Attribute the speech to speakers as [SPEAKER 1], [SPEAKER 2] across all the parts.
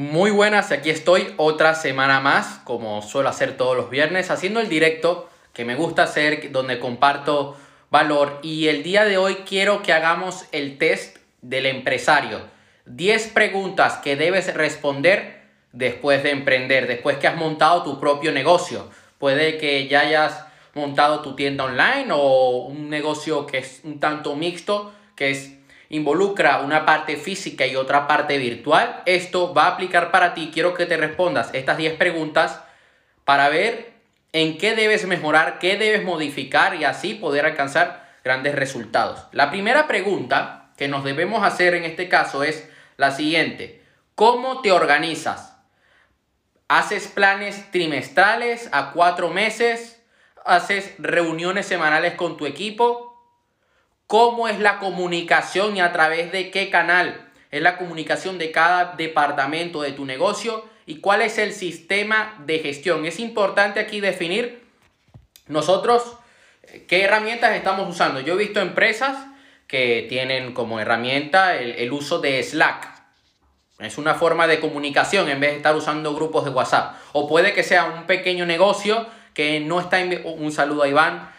[SPEAKER 1] Muy buenas, aquí estoy otra semana más, como suelo hacer todos los viernes, haciendo el directo que me gusta hacer, donde comparto valor. Y el día de hoy quiero que hagamos el test del empresario. 10 preguntas que debes responder después de emprender, después que has montado tu propio negocio. Puede que ya hayas montado tu tienda online o un negocio que es un tanto mixto, que es involucra una parte física y otra parte virtual. Esto va a aplicar para ti. Quiero que te respondas estas 10 preguntas para ver en qué debes mejorar, qué debes modificar y así poder alcanzar grandes resultados. La primera pregunta que nos debemos hacer en este caso es la siguiente. ¿Cómo te organizas? ¿Haces planes trimestrales a cuatro meses? ¿Haces reuniones semanales con tu equipo? Cómo es la comunicación y a través de qué canal es la comunicación de cada departamento de tu negocio y cuál es el sistema de gestión. Es importante aquí definir nosotros eh, qué herramientas estamos usando. Yo he visto empresas que tienen como herramienta el, uso de Slack. Es una forma de comunicación en vez de estar usando grupos de WhatsApp. O puede que sea un pequeño negocio que no está... Un saludo a Iván.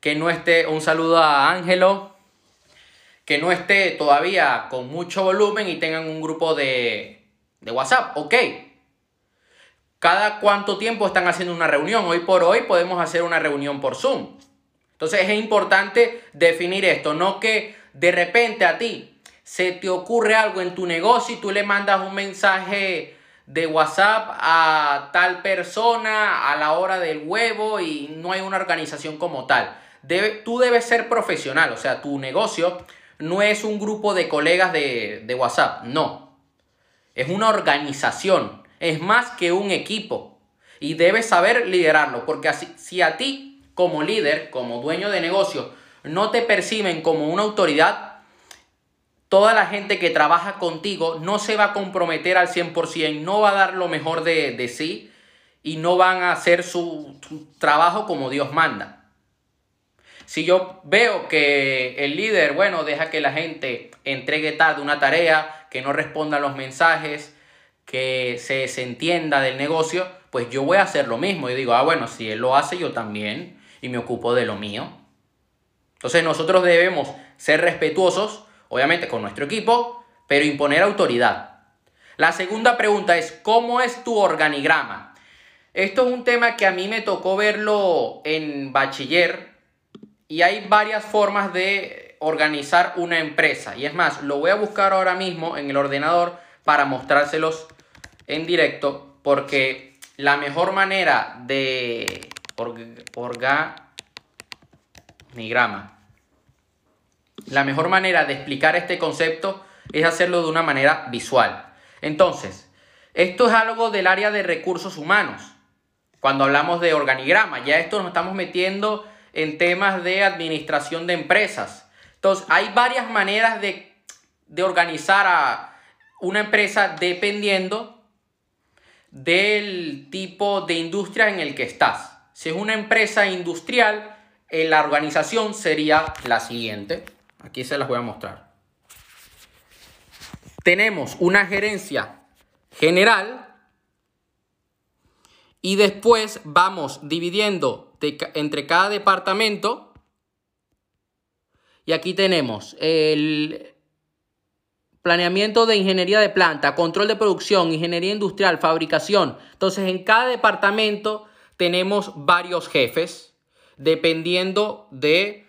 [SPEAKER 1] Que no esté... Un saludo a Ángelo que no esté todavía con mucho volumen y tengan un grupo de, de WhatsApp. Ok. ¿Cada cuánto tiempo están haciendo una reunión? Hoy por hoy podemos hacer una reunión por Zoom. Entonces es importante definir esto, no que de repente a ti se te ocurre algo en tu negocio y tú le mandas un mensaje de WhatsApp a tal persona a la hora del huevo y no hay una organización como tal. Tú debes ser profesional, o sea, tu negocio no es un grupo de colegas de, WhatsApp, no. Es una organización, es más que un equipo. Y debes saber liderarlo, porque así, si a ti como líder, como dueño de negocio, no te perciben como una autoridad, toda la gente que trabaja contigo no se va a comprometer al 100%, no va a dar lo mejor de, de sí y no van a hacer su trabajo como Dios manda. Si yo veo que el líder, bueno, deja que la gente entregue tarde una tarea, que no responda a los mensajes, que se desentienda del negocio, pues yo voy a hacer lo mismo. Y digo, ah, bueno, si él lo hace, yo también, y me ocupo de lo mío. Entonces nosotros debemos ser respetuosos, obviamente con nuestro equipo, pero imponer autoridad. La segunda pregunta es, ¿cómo es tu organigrama? Esto es un tema que a mí me tocó verlo en bachiller, y hay varias formas de organizar una empresa. Y es más, lo voy a buscar ahora mismo en el ordenador para mostrárselos en directo. Porque la mejor manera de organigrama. La mejor manera de explicar este concepto es hacerlo de una manera visual. Entonces, esto es algo del área de recursos humanos. Cuando hablamos de organigrama, ya esto nos estamos metiendo en temas de administración de empresas. Entonces, hay varias maneras de, de organizar a una empresa dependiendo del tipo de industria en el que estás. Si es una empresa industrial, la organización sería la siguiente. Aquí se las voy a mostrar. Tenemos una gerencia general y después vamos dividiendo entre cada departamento. Y aquí tenemos el planeamiento de ingeniería de planta, control de producción, ingeniería industrial, fabricación. Entonces, en cada departamento tenemos varios jefes, dependiendo de,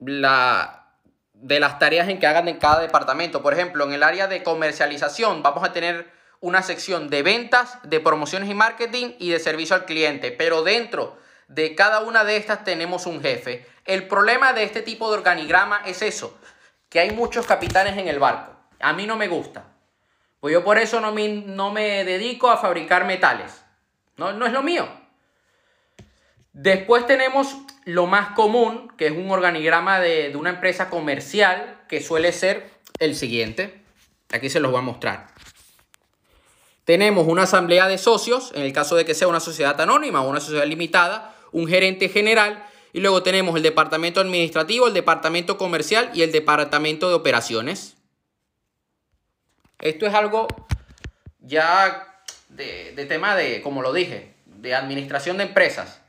[SPEAKER 1] la, de las tareas en que hagan en cada departamento. Por ejemplo, en el área de comercialización vamos a tener una sección de ventas, de promociones y marketing y de servicio al cliente. Pero dentro de cada una de estas tenemos un jefe. El problema de este tipo de organigrama es eso, que hay muchos capitanes en el barco. A mí no me gusta. Pues yo por eso no me, no me dedico a fabricar metales. No, no es lo mío. Después tenemos lo más común, que es un organigrama de, de una empresa comercial, que suele ser el siguiente. Aquí se los voy a mostrar. Tenemos una asamblea de socios, en el caso de que sea una sociedad anónima o una sociedad limitada, un gerente general y luego tenemos el departamento administrativo, el departamento comercial y el departamento de operaciones. Esto es algo ya de, de tema de, como lo dije, de administración de empresas.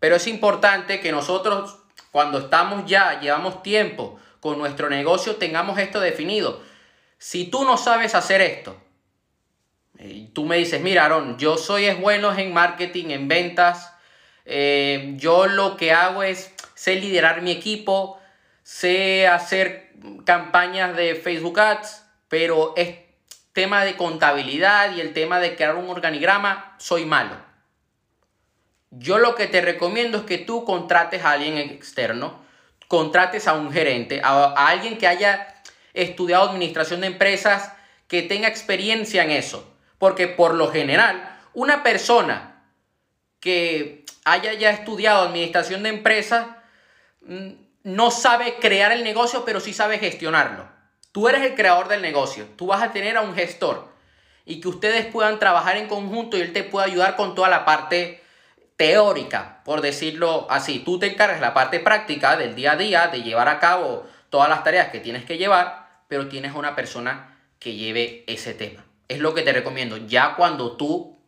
[SPEAKER 1] Pero es importante que nosotros, cuando estamos ya, llevamos tiempo con nuestro negocio, tengamos esto definido. Si tú no sabes hacer esto, y tú me dices, mira, Aaron, yo soy es bueno en marketing, en ventas, eh, yo lo que hago es, sé liderar mi equipo, sé hacer campañas de Facebook Ads, pero es tema de contabilidad y el tema de crear un organigrama, soy malo. Yo lo que te recomiendo es que tú contrates a alguien externo, contrates a un gerente, a, a alguien que haya estudiado administración de empresas, que tenga experiencia en eso porque por lo general, una persona que haya ya estudiado administración de empresas mm, no sabe crear el negocio, pero sí sabe gestionarlo. Tú eres el creador del negocio, tú vas a tener a un gestor y que ustedes puedan trabajar en conjunto y él te pueda ayudar con toda la parte teórica, por decirlo así. Tú te encargas la parte práctica del día a día, de llevar a cabo todas las tareas que tienes que llevar, pero tienes una persona que lleve ese tema es lo que te recomiendo. Ya cuando tú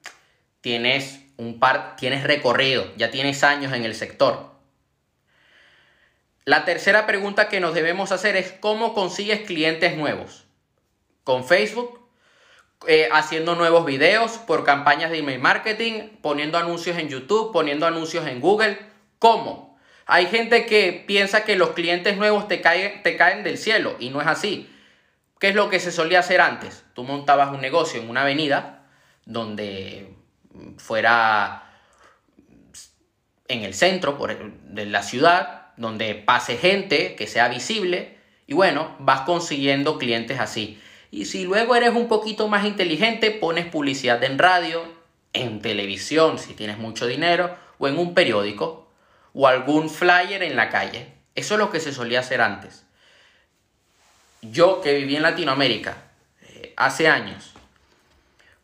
[SPEAKER 1] tienes un par, tienes recorrido, ya tienes años en el sector. La tercera pregunta que nos debemos hacer es cómo consigues clientes nuevos. Con Facebook, eh, haciendo nuevos videos, por campañas de email marketing, poniendo anuncios en YouTube, poniendo anuncios en Google. ¿Cómo? Hay gente que piensa que los clientes nuevos te caen, te caen del cielo y no es así. ¿Qué es lo que se solía hacer antes? Tú montabas un negocio en una avenida donde fuera en el centro de la ciudad, donde pase gente, que sea visible, y bueno, vas consiguiendo clientes así. Y si luego eres un poquito más inteligente, pones publicidad en radio, en televisión, si tienes mucho dinero, o en un periódico, o algún flyer en la calle. Eso es lo que se solía hacer antes yo que viví en Latinoamérica eh, hace años,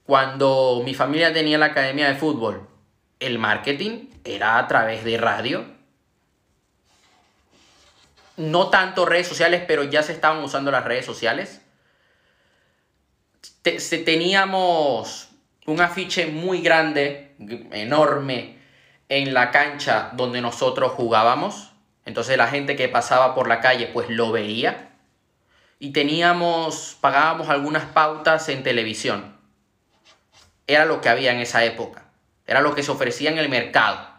[SPEAKER 1] cuando mi familia tenía la academia de fútbol, el marketing era a través de radio. No tanto redes sociales, pero ya se estaban usando las redes sociales. teníamos un afiche muy grande, enorme, en la cancha donde nosotros jugábamos. Entonces la gente que pasaba por la calle pues lo veía y teníamos, pagábamos algunas pautas en televisión. Era lo que había en esa época. Era lo que se ofrecía en el mercado.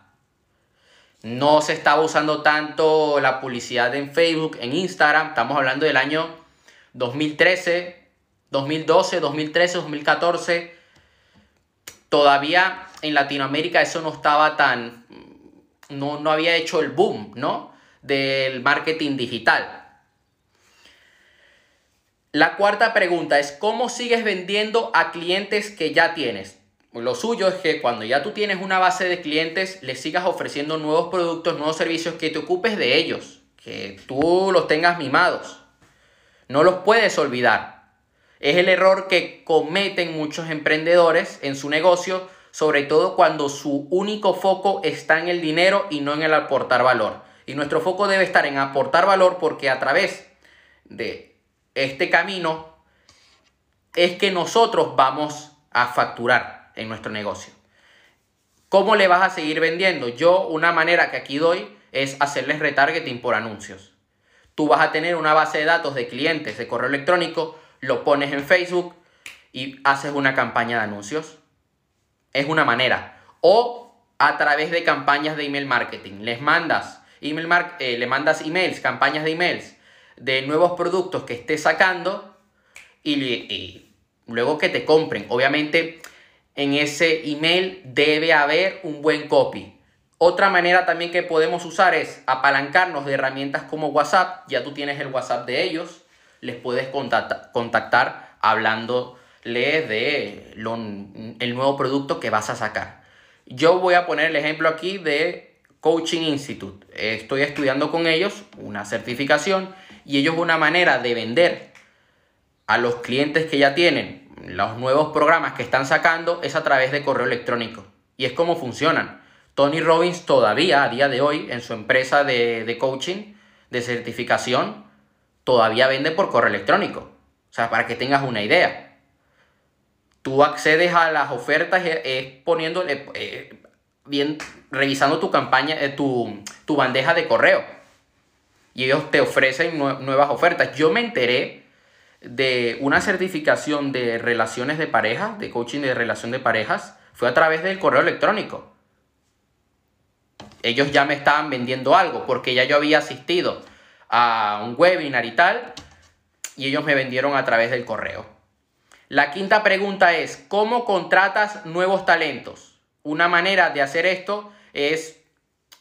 [SPEAKER 1] No se estaba usando tanto la publicidad en Facebook, en Instagram. Estamos hablando del año 2013, 2012, 2013, 2014. Todavía en Latinoamérica eso no estaba tan... No, no había hecho el boom, ¿no? Del marketing digital. La cuarta pregunta es, ¿cómo sigues vendiendo a clientes que ya tienes? Lo suyo es que cuando ya tú tienes una base de clientes, les sigas ofreciendo nuevos productos, nuevos servicios, que te ocupes de ellos, que tú los tengas mimados. No los puedes olvidar. Es el error que cometen muchos emprendedores en su negocio, sobre todo cuando su único foco está en el dinero y no en el aportar valor. Y nuestro foco debe estar en aportar valor porque a través de este camino es que nosotros vamos a facturar en nuestro negocio. ¿Cómo le vas a seguir vendiendo? Yo una manera que aquí doy es hacerles retargeting por anuncios. Tú vas a tener una base de datos de clientes de correo electrónico, lo pones en Facebook y haces una campaña de anuncios. Es una manera. O a través de campañas de email marketing. Les mandas, email eh, le mandas emails, campañas de emails de nuevos productos que estés sacando y, luego que te compren. Obviamente en ese email debe haber un buen copy. Otra manera también que podemos usar es apalancarnos de herramientas como WhatsApp. Ya tú tienes el WhatsApp de ellos. Les puedes contactar, contactar hablándole de el nuevo producto que vas a sacar. Yo voy a poner el ejemplo aquí de Coaching Institute. Estoy estudiando con ellos una certificación y ellos una manera de vender a los clientes que ya tienen los nuevos programas que están sacando es a través de correo electrónico. Y es como funcionan. Tony Robbins todavía, a día de hoy, en su empresa de, de coaching, de certificación, todavía vende por correo electrónico. O sea, para que tengas una idea. Tú accedes a las ofertas es poniéndole, eh, bien, revisando tu campaña, eh, tu, tu, bandeja de correo. Y ellos te ofrecen nuevas ofertas. Yo me enteré de una certificación de relaciones de pareja, de coaching de relación de parejas, fue a través del correo electrónico. Ellos ya me estaban vendiendo algo porque ya yo había asistido a un webinar y tal, y ellos me vendieron a través del correo. La quinta pregunta es, ¿cómo contratas nuevos talentos? Una manera de hacer esto es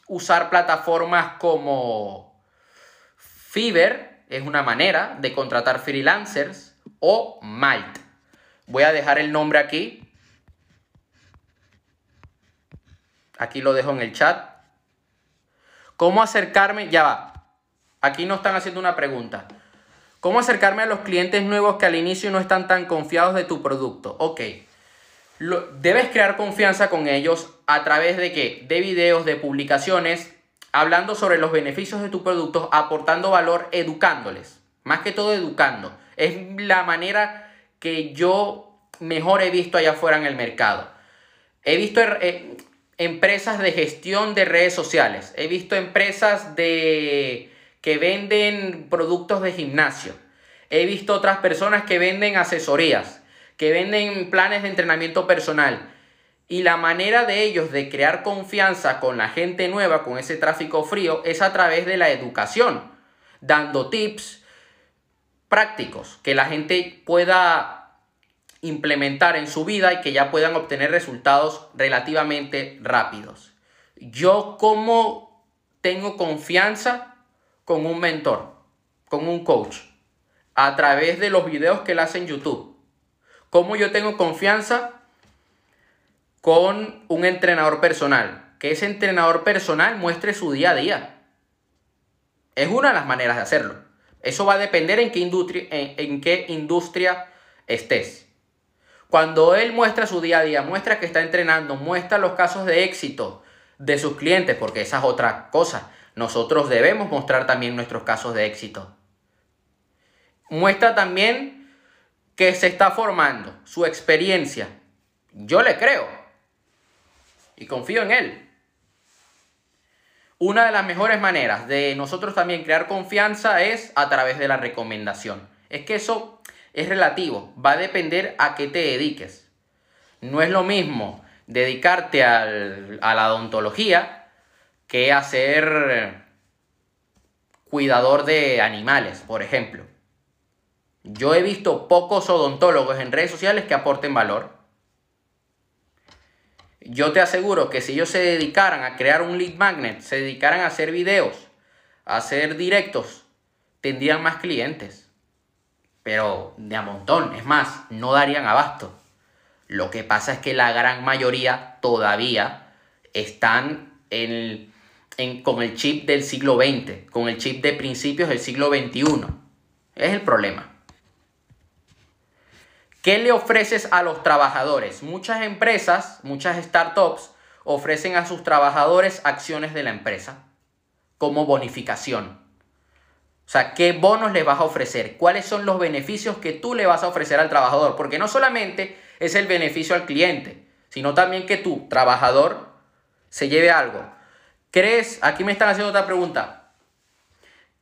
[SPEAKER 1] usar plataformas como Fiverr, es una manera de contratar freelancers, o Malt. Voy a dejar el nombre aquí. Aquí lo dejo en el chat. ¿Cómo acercarme? Ya va. Aquí no están haciendo una pregunta. ¿Cómo acercarme a los clientes nuevos que al inicio no están tan confiados de tu producto? Ok. debes crear confianza con ellos a través de qué? De videos, de publicaciones, hablando sobre los beneficios de tu producto, aportando valor, educándoles. Más que todo educando. Es la manera que yo mejor he visto allá afuera en el mercado. He visto eh, empresas de gestión de redes sociales. He visto empresas de que venden productos de gimnasio. He visto otras personas que venden asesorías, que venden planes de entrenamiento personal. Y la manera de ellos de crear confianza con la gente nueva, con ese tráfico frío, es a través de la educación, dando tips prácticos que la gente pueda implementar en su vida y que ya puedan obtener resultados relativamente rápidos. Yo como tengo confianza con un mentor, con un coach, a través de los videos que él hace en YouTube. Cómo yo tengo confianza con un entrenador personal, que ese entrenador personal muestre su día a día. Es una de las maneras de hacerlo. Eso va a depender en qué industria, en qué industria estés. Cuando él muestra su día a día, muestra que está entrenando, muestra los casos de éxito de sus clientes, porque esa es otra cosa nosotros debemos mostrar también nuestros casos de éxito. Muestra también que se está formando, su experiencia. Yo le creo y confío en él. Una de las mejores maneras de nosotros también crear confianza es a través de la recomendación. Es que eso es relativo, va a depender a qué te dediques. No es lo mismo dedicarte a la odontología que hacer cuidador de animales, por ejemplo. Yo he visto pocos odontólogos en redes sociales que aporten valor. Yo te aseguro que si ellos se dedicaran a crear un lead magnet, se dedicaran a hacer videos, a hacer directos, tendrían más clientes. Pero de a montón, es más, no darían abasto. Lo que pasa es que la gran mayoría todavía están en con el chip del siglo XX, con el chip de principios del siglo XXI. Es el problema. ¿Qué le ofreces a los trabajadores? Muchas empresas, muchas startups ofrecen a sus trabajadores acciones de la empresa como bonificación. O sea, ¿qué bonos le vas a ofrecer? ¿Cuáles son los beneficios que tú le vas a ofrecer al trabajador? Porque no solamente es el beneficio al cliente, sino también que tu trabajador se lleve algo. ¿Crees, aquí me están haciendo otra pregunta,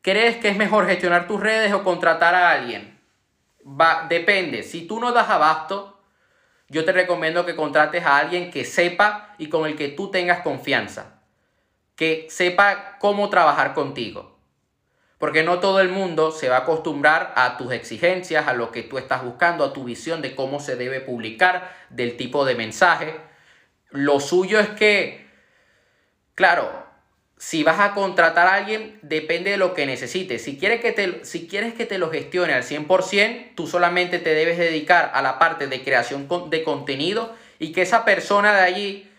[SPEAKER 1] ¿crees que es mejor gestionar tus redes o contratar a alguien? Va, depende, si tú no das abasto, yo te recomiendo que contrates a alguien que sepa y con el que tú tengas confianza, que sepa cómo trabajar contigo. Porque no todo el mundo se va a acostumbrar a tus exigencias, a lo que tú estás buscando, a tu visión de cómo se debe publicar, del tipo de mensaje. Lo suyo es que Claro, si vas a contratar a alguien, depende de lo que necesites. Si quieres que te, si quieres que te lo gestione al 100%, tú solamente te debes dedicar a la parte de creación de contenido y que esa persona de allí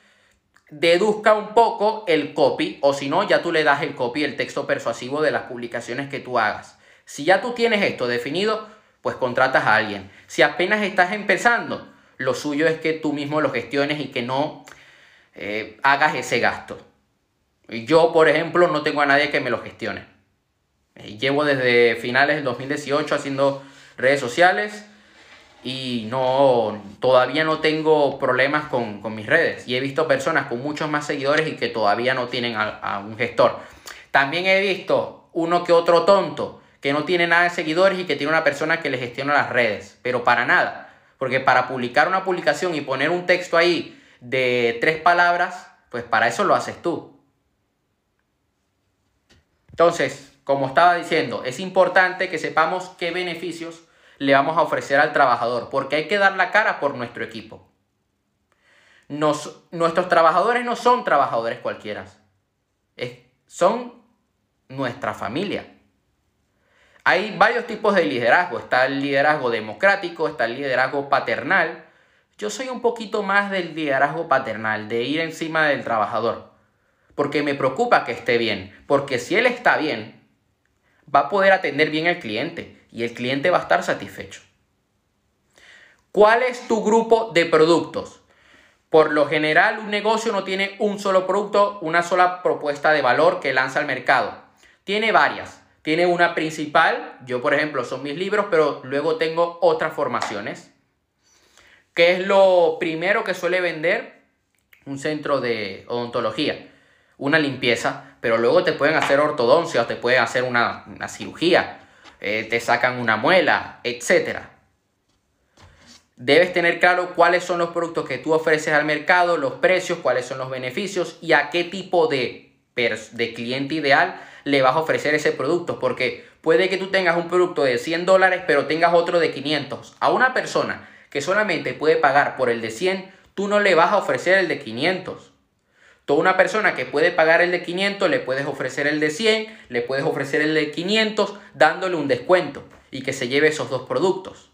[SPEAKER 1] deduzca un poco el copy o si no, ya tú le das el copy, el texto persuasivo de las publicaciones que tú hagas. Si ya tú tienes esto definido, pues contratas a alguien. Si apenas estás empezando, lo suyo es que tú mismo lo gestiones y que no eh, hagas ese gasto. Yo, por ejemplo, no tengo a nadie que me lo gestione. Eh, llevo desde finales del 2018 haciendo redes sociales y no, todavía no tengo problemas con, mis redes. Y he visto personas con muchos más seguidores y que todavía no tienen a, un gestor. También he visto uno que otro tonto que no tiene nada de seguidores y que tiene una persona que le gestiona las redes, pero para nada. Porque para publicar una publicación y poner un texto ahí de tres palabras, pues para eso lo haces tú. Entonces, como estaba diciendo, es importante que sepamos qué beneficios le vamos a ofrecer al trabajador, porque hay que dar la cara por nuestro equipo. nuestros trabajadores no son trabajadores cualquiera, son nuestra familia. Hay varios tipos de liderazgo. Está el liderazgo democrático, está el liderazgo paternal. Yo soy un poquito más del liderazgo paternal, de ir encima del trabajador. Porque me preocupa que esté bien. Porque si él está bien, va a poder atender bien al cliente y el cliente va a estar satisfecho. ¿Cuál es tu grupo de productos? Por lo general, un negocio no tiene un solo producto, una sola propuesta de valor que lanza al mercado. Tiene varias. Tiene una principal, yo por ejemplo son mis libros, pero luego tengo otras formaciones. ¿Qué es lo primero que suele vender? Un centro de odontología, una limpieza, pero luego te pueden hacer ortodoncia o te pueden hacer una, una cirugía eh, te sacan una muela, etc. Debes tener claro cuáles son los productos que tú ofreces al mercado, los precios, cuáles son los beneficios y a qué tipo de, de cliente ideal le vas a ofrecer ese producto. Porque puede que tú tengas un producto de 100 dólares pero tengas otro de 500. A una persona que solamente puede pagar por el de 100, tú no le vas a ofrecer el de 500. Toda una persona que puede pagar el de 500, le puedes ofrecer el de 100, le puedes ofrecer el de 500, dándole un descuento y que se lleve esos dos productos.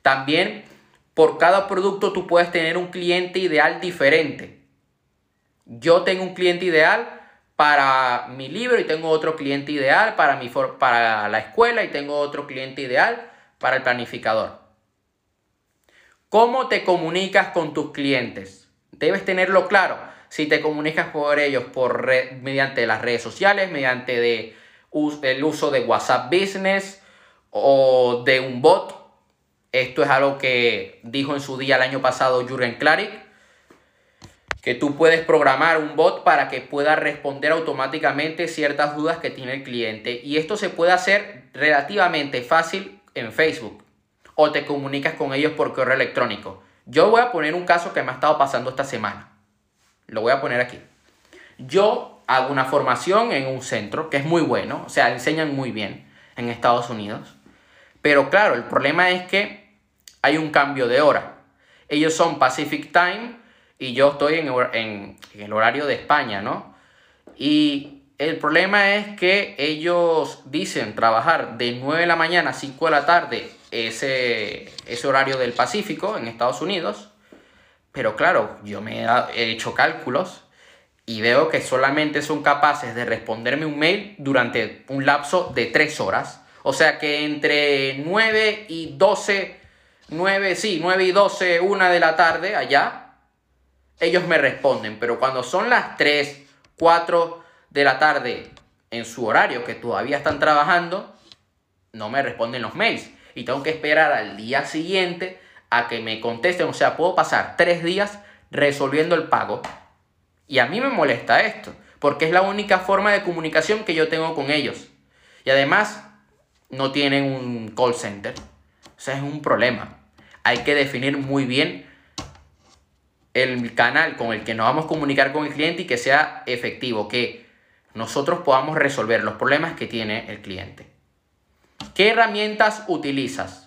[SPEAKER 1] También, por cada producto tú puedes tener un cliente ideal diferente. Yo tengo un cliente ideal para mi libro y tengo otro cliente ideal para, mi para la escuela y tengo otro cliente ideal para el planificador. ¿Cómo te comunicas con tus clientes? Debes tenerlo claro si te comunicas por ellos por mediante las redes sociales, mediante de, el uso de WhatsApp Business o de un bot. Esto es algo que dijo en su día el año pasado Jürgen Klarik, que tú puedes programar un bot para que pueda responder automáticamente ciertas dudas que tiene el cliente. Y esto se puede hacer relativamente fácil en Facebook o te comunicas con ellos por correo electrónico. Yo voy a poner un caso que me ha estado pasando esta semana. Lo voy a poner aquí. Yo hago una formación en un centro que es muy bueno, o sea, enseñan muy bien en Estados Unidos. Pero claro, el problema es que hay un cambio de hora. Ellos son Pacific Time y yo estoy en, en, el horario de España, ¿no? Y el problema es que ellos dicen trabajar de 9 de la mañana a 5 de la tarde ese, ese horario del Pacífico en Estados Unidos pero claro, yo me he hecho cálculos y veo que solamente son capaces de responderme un mail durante un lapso de 3 horas. O sea que entre 9 y 12, 9, sí, 9 y 12, 1 de la tarde allá, ellos me responden. Pero cuando son las 3, 4 de la tarde en su horario, que todavía están trabajando, no me responden los mails. Y tengo que esperar al día siguiente a que me contesten. O sea, puedo pasar tres días resolviendo el pago. Y a mí me molesta esto, porque es la única forma de comunicación que yo tengo con ellos. Y además, no tienen un call center. O sea, es un problema. Hay que definir muy bien el canal con el que nos vamos a comunicar con el cliente y que sea efectivo, que nosotros podamos resolver los problemas que tiene el cliente. ¿Qué herramientas utilizas?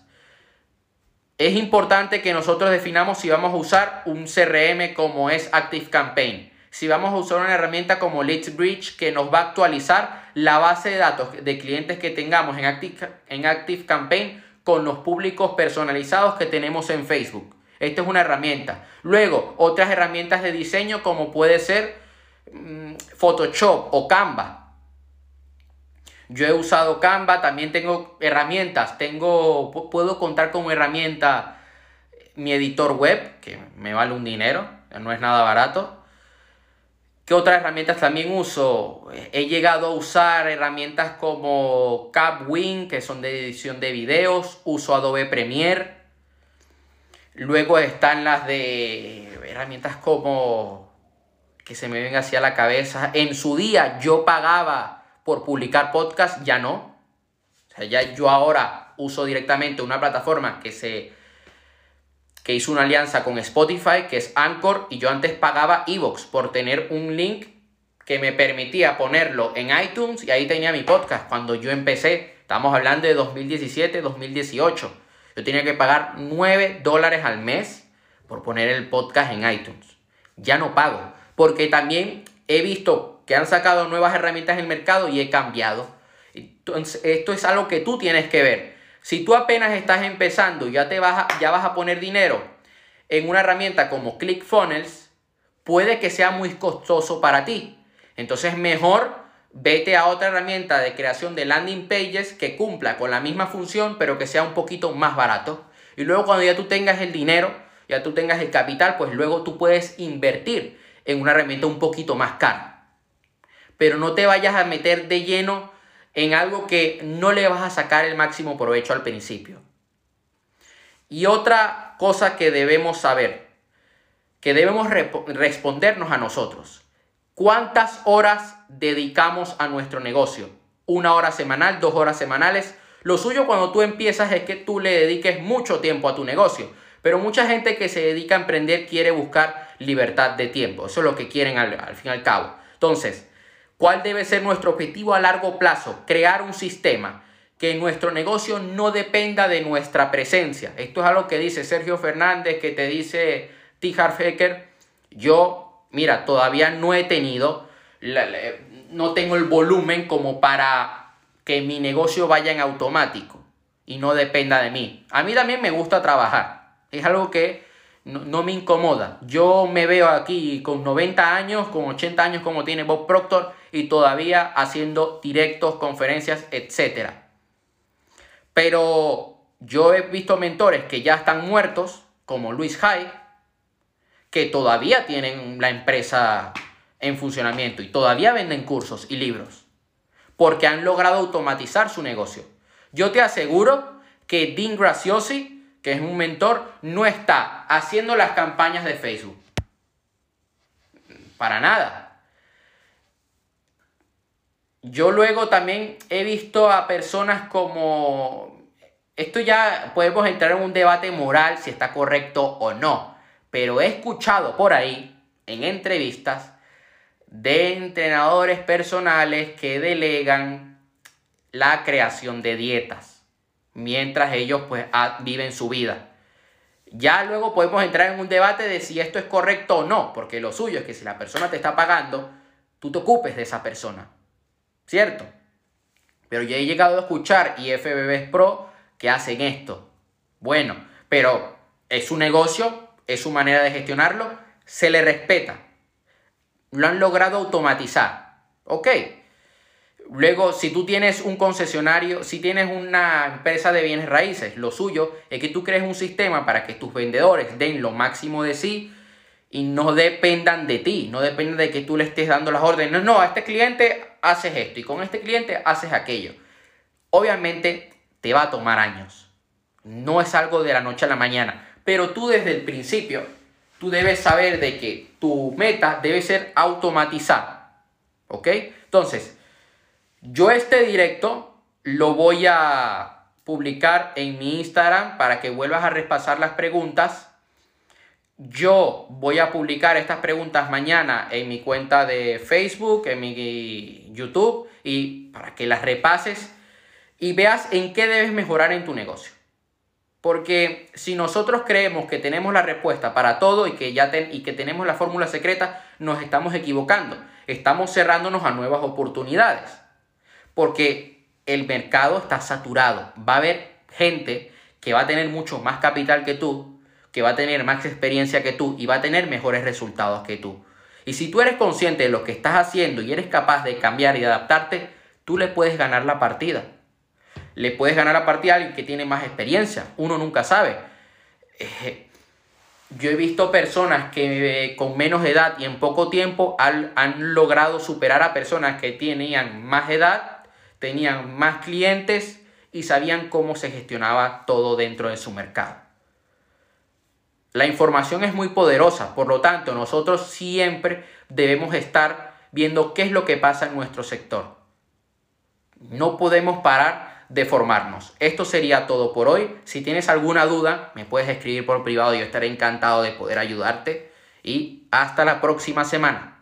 [SPEAKER 1] Es importante que nosotros definamos si vamos a usar un CRM como es Active Campaign. Si vamos a usar una herramienta como Bridge que nos va a actualizar la base de datos de clientes que tengamos en Active, en Active Campaign con los públicos personalizados que tenemos en Facebook. Esta es una herramienta. Luego, otras herramientas de diseño como puede ser mm, Photoshop o Canva. Yo he usado Canva, también tengo herramientas, tengo, puedo contar con herramienta mi editor web, que me vale un dinero, no es nada barato. ¿Qué otras herramientas también uso? He llegado a usar herramientas como Capwing, que son de edición de videos, uso Adobe Premiere, Luego están las de herramientas como que se me ven hacia la cabeza. En su día yo pagaba por publicar podcast, ya no. O sea, ya yo ahora uso directamente una plataforma que se que hizo una alianza con Spotify, que es Anchor, y yo antes pagaba Evox por tener un link que me permitía ponerlo en iTunes y ahí tenía mi podcast. Cuando yo empecé, estamos hablando de 2017, 2018, yo tenía que pagar 9 dólares al mes por poner el podcast en iTunes. Ya no pago, porque también he visto que han sacado nuevas herramientas en el mercado y he cambiado. Entonces, esto es algo que tú tienes que ver. Si tú apenas estás empezando y ya, te vas a, ya vas a poner dinero en una herramienta como ClickFunnels, puede que sea muy costoso para ti. Entonces mejor vete a otra herramienta de creación de landing pages que cumpla con la misma función pero que sea un poquito más barato. Y luego cuando ya tú tengas el dinero, ya tú tengas el capital, pues luego tú puedes invertir en una herramienta un poquito más cara. Pero no te vayas a meter de lleno en algo que no le vas a sacar el máximo provecho al principio. Y otra cosa que debemos saber, que debemos respondernos a nosotros. ¿Cuántas horas dedicamos a nuestro negocio? ¿Una hora semanal? ¿Dos horas semanales? Lo suyo cuando tú empiezas es que tú le dediques mucho tiempo a tu negocio. Pero mucha gente que se dedica a emprender quiere buscar libertad de tiempo. Eso es lo que quieren al, fin y al cabo. Entonces, ¿Cuál debe ser nuestro objetivo a largo plazo? Crear un sistema que nuestro negocio no dependa de nuestra presencia. Esto es algo que dice Sergio Fernández, que te dice T. Harfaker. Yo, mira, todavía no he tenido, no tengo el volumen como para que mi negocio vaya en automático y no dependa de mí. A mí también me gusta trabajar. Es algo que no, me incomoda. Yo me veo aquí con 90 años, con 80 años como tiene Bob Proctor y todavía haciendo directos, conferencias, etc. Pero yo he visto mentores que ya están muertos, como Luis Hay, que todavía tienen la empresa en funcionamiento y todavía venden cursos y libros, porque han logrado automatizar su negocio. Yo te aseguro que Dean Graciosi que es un mentor, no está haciendo las campañas de Facebook. Para nada. Yo luego también he visto a personas como... Esto ya podemos entrar en un debate moral si está correcto o no, pero he escuchado por ahí, en entrevistas, de entrenadores personales que delegan la creación de dietas mientras ellos pues viven su vida. Ya luego podemos entrar en un debate de si esto es correcto o no, porque lo suyo es que si la persona te está pagando, tú te ocupes de esa persona. ¿Cierto? Pero ya he llegado a escuchar IFBBs Pro que hacen esto. Bueno, pero es su negocio, es su manera de gestionarlo, se le respeta. Lo han logrado automatizar. Ok, Luego, si tú tienes un concesionario, si tienes una empresa de bienes raíces, lo suyo es que tú crees un sistema para que tus vendedores den lo máximo de sí y no dependan de ti, no dependan de que tú le estés dando las órdenes. No, no, a este cliente haces esto y con este cliente haces aquello. Obviamente te va a tomar años. No es algo de la noche a la mañana, pero tú desde el principio, tú debes saber de que tu meta debe ser automatizar. ¿Ok? Entonces, yo este directo lo voy a publicar en mi Instagram para que vuelvas a repasar las preguntas. Yo voy a publicar estas preguntas mañana en mi cuenta de Facebook, en mi YouTube, y para que las repases y veas en qué debes mejorar en tu negocio. Porque si nosotros creemos que tenemos la respuesta para todo y que ya y que tenemos la fórmula secreta, nos estamos equivocando. Estamos cerrándonos a nuevas oportunidades porque el mercado está saturado. Va a haber gente que va a tener mucho más capital que tú, que va a tener más experiencia que tú y va a tener mejores resultados que tú. Y si tú eres consciente de lo que estás haciendo y eres capaz de cambiar y adaptarte, tú le puedes ganar la partida. Le puedes ganar la partida a alguien que tiene más experiencia. Uno nunca sabe. Eh, yo he visto personas que eh, con menos edad y en poco tiempo han, han logrado superar a personas que tenían más edad tenían más clientes y sabían cómo se gestionaba todo dentro de su mercado. La información es muy poderosa, por lo tanto nosotros siempre debemos estar viendo qué es lo que pasa en nuestro sector. No podemos parar de formarnos. Esto sería todo por hoy. Si tienes alguna duda, me puedes escribir por privado, yo estaré encantado de poder ayudarte y hasta la próxima semana.